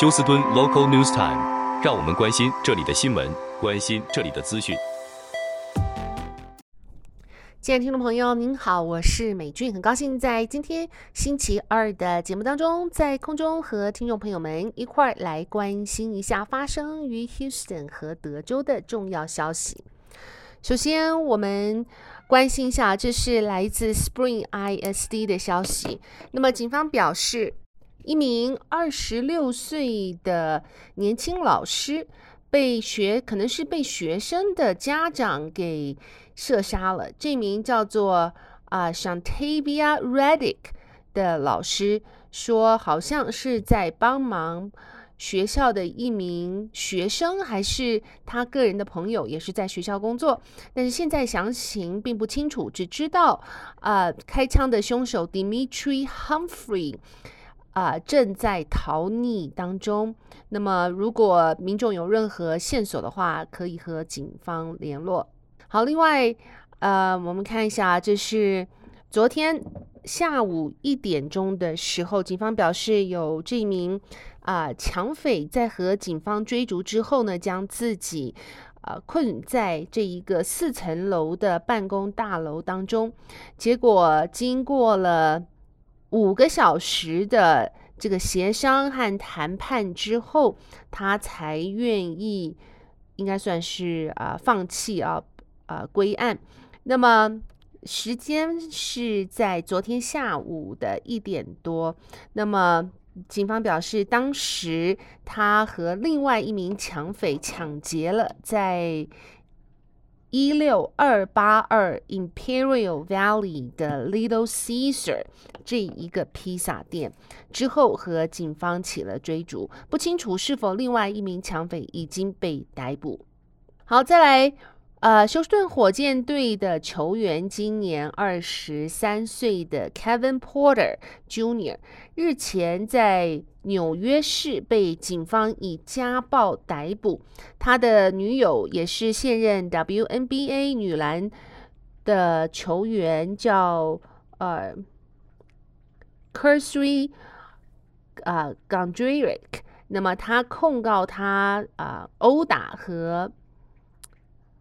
休斯敦 Local News Time，让我们关心这里的新闻，关心这里的资讯。亲爱的听众朋友，您好，我是美俊，很高兴在今天星期二的节目当中，在空中和听众朋友们一块儿来关心一下发生于 Houston 和德州的重要消息。首先，我们关心一下，这是来自 Spring ISD 的消息。那么，警方表示，一名二十六岁的年轻老师被学，可能是被学生的家长给射杀了。这名叫做啊 Shantavia Reddick 的老师说，好像是在帮忙。学校的一名学生，还是他个人的朋友，也是在学校工作，但是现在详情并不清楚，只知道，呃，开枪的凶手 Dimitri Humphrey，啊、正在逃匿当中。那么，如果民众有任何线索的话，可以和警方联络。好，另外，呃，我们看一下，这是昨天下午一点钟的时候，警方表示有这名。啊！抢匪在和警方追逐之后呢，将自己啊困在这一个四层楼的办公大楼当中。结果经过了五个小时的这个协商和谈判之后，他才愿意，应该算是啊放弃啊啊归案。那么时间是在昨天下午的一点多。那么。警方表示，当时他和另外一名抢匪抢劫了在一六二八二 Imperial Valley 的 Little Caesar 这一个披萨店，之后和警方起了追逐，不清楚是否另外一名抢匪已经被逮捕。好，再来。呃，休斯顿火箭队的球员今年二十三岁的 Kevin Porter Jr. 日前在纽约市被警方以家暴逮捕，他的女友也是现任 WNBA 女篮的球员，叫呃 Kersey 啊 Gondrezick。那么他控告他啊、殴打和。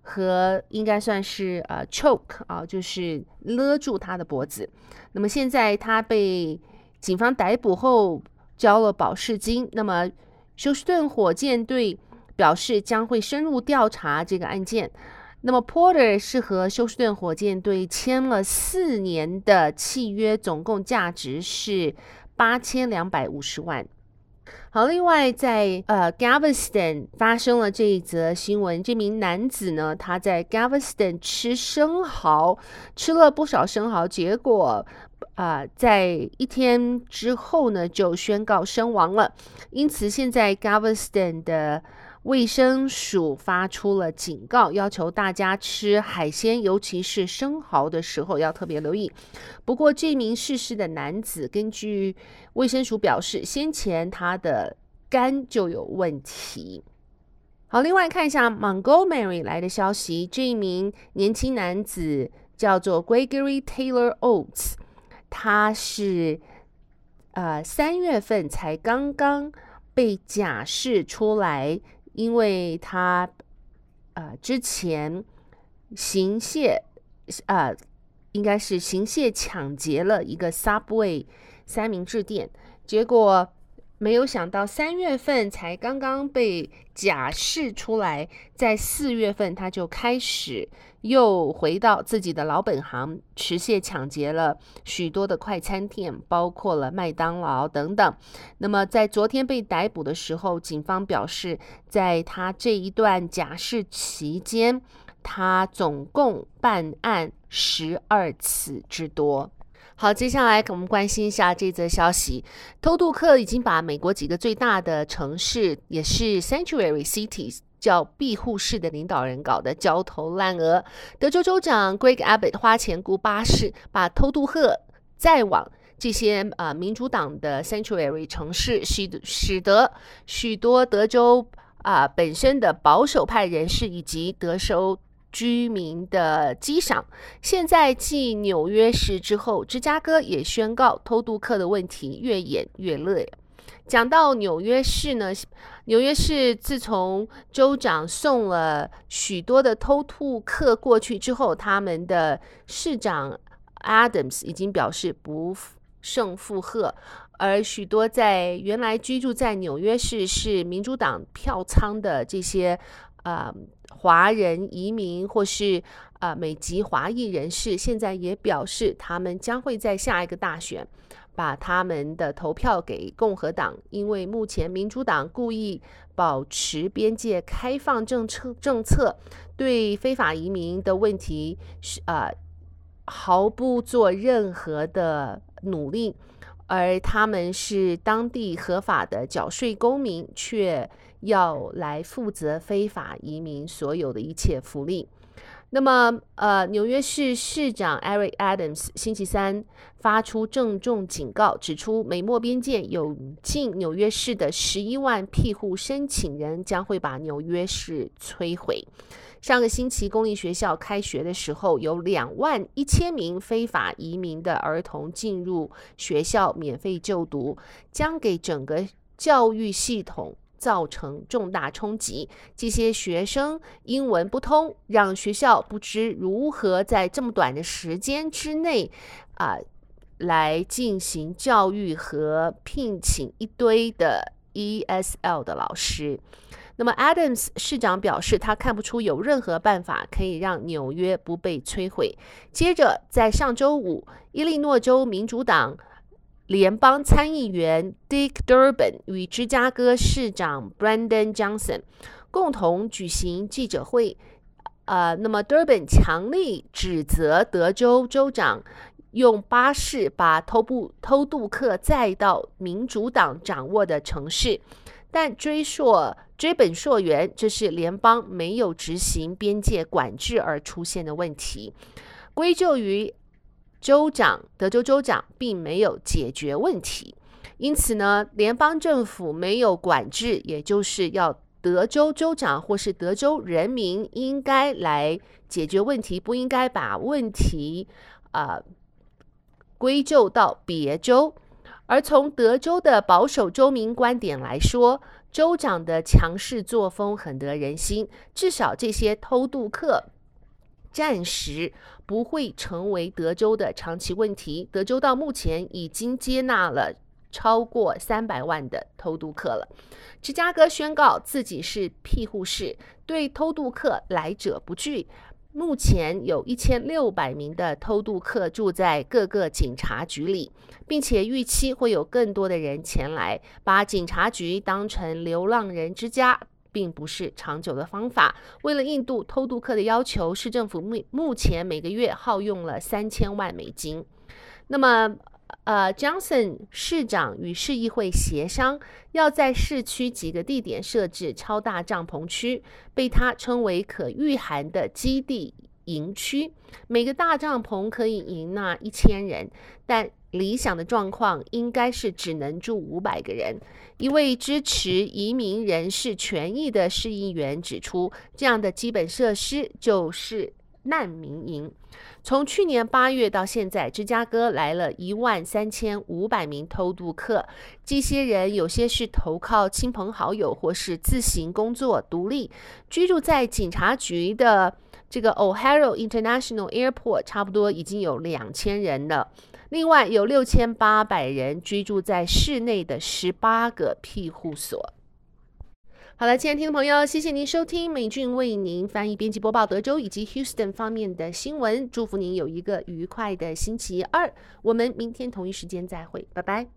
和应该算是呃 choke 啊，就是勒住他的脖子。那么现在他被警方逮捕后交了保释金。那么休斯顿火箭队表示将会深入调查这个案件。那么 Porter 是和休斯顿火箭队签了四年的契约，总共价值是八千两百五十万。好，另外在呃 Galveston 发生了这一则新闻。这名男子呢，他在 Galveston 吃生蚝，吃了不少生蚝，结果啊、在一天之后呢，就宣告身亡了。因此，现在 Gaveston 的卫生署发出了警告，要求大家吃海鲜，尤其是生蚝的时候要特别留意。不过，这名逝世的男子根据卫生署表示，先前他的肝就有问题。好，另外看一下 Montgomery 来的消息，这一名年轻男子叫做 Gregory Taylor Oates，他是呃三月份才刚刚被假释出来。因为他，呃，之前行窃，呃，应该是行窃抢劫了一个 Subway 三明治店，结果。没有想到三月份才刚刚被假释出来，在四月份他就开始又回到自己的老本行，持械抢劫了许多的快餐店，包括了麦当劳等等。那么在昨天被逮捕的时候，警方表示，在他这一段假释期间，他总共办案十二次之多。好，接下来我们关心一下这则消息。偷渡客已经把美国几个最大的城市，也是 Sanctuary Cities 叫庇护市的领导人搞得焦头烂额。德州州长 Greg Abbott 花钱雇巴士，把偷渡客载往这些啊、呃、民主党的 Sanctuary 城市，使使得许多德州啊、本身的保守派人士以及德州。居民的激赏。现在继纽约市之后，芝加哥也宣告偷渡客的问题越演越烈。讲到纽约市呢，纽约市自从州长送了许多的偷渡客过去之后，他们的市长 Adams 已经表示不胜负荷，而许多在原来居住在纽约市是民主党票仓的这些呃华人移民或是呃美籍华裔人士，现在也表示他们将会在下一个大选。把他们的投票给共和党，因为目前民主党故意保持边界开放政策，政策对非法移民的问题是呃毫不做任何的努力，而他们是当地合法的缴税公民，却要来负责非法移民所有的一切福利。那么，呃，纽约市市长 Eric Adams 星期三发出郑重警告，指出美墨边界有进纽约市的十一万庇护申请人将会把纽约市摧毁。上个星期公立学校开学的时候，有两万一千名非法移民的儿童进入学校免费就读，将给整个教育系统。造成重大冲击。这些学生英文不通，让学校不知如何在这么短的时间之内啊、来进行教育和聘请一堆的 ESL 的老师。那么，Adams 市长表示，他看不出有任何办法可以让纽约不被摧毁。接着，在上周五，伊利诺州民主党。联邦参议员 Dick Durbin 与芝加哥市长 Brandon Johnson 共同举行记者会。呃，那么 Durbin 强力指责德州州长用巴士把偷渡偷渡客载到民主党掌握的城市，但追溯追本溯源，这是联邦没有执行边界管制而出现的问题，归咎于。州长，德州州长并没有解决问题，因此呢，联邦政府没有管制，也就是要德州州长或是德州人民应该来解决问题，不应该把问题啊、呃、归咎到别州。而从德州的保守州民观点来说，州长的强势作风很得人心，至少这些偷渡客。暂时不会成为德州的长期问题。德州到目前已经接纳了超过三百万的偷渡客了。芝加哥宣告自己是庇护市，对偷渡客来者不拒。目前有一千六百名的偷渡客住在各个警察局里，并且预期会有更多的人前来，把警察局当成流浪人之家。并不是长久的方法。为了印度偷渡客的要求，市政府目目前每个月耗用了三千万美金。那么，呃，Johnson 市长与市议会协商，要在市区几个地点设置超大帐篷区，被他称为可御寒的基地营区。每个大帐篷可以容纳一千人，但理想的状况应该是只能住五百个人。一位支持移民人士权益的市议员指出，这样的基本设施就是难民营。从去年八月到现在，芝加哥来了一万三千五百名偷渡客。这些人有些是投靠亲朋好友，或是自行工作独立，居住在警察局的这个 O'Hare International Airport，差不多已经有两千人了。另外有六千八百人居住在室内的十八个庇护所。好了，亲爱的听众朋友，谢谢您收听美俊为您翻译、编辑、播报德州以及 Houston 方面的新闻。祝福您有一个愉快的星期二。我们明天同一时间再会，拜拜。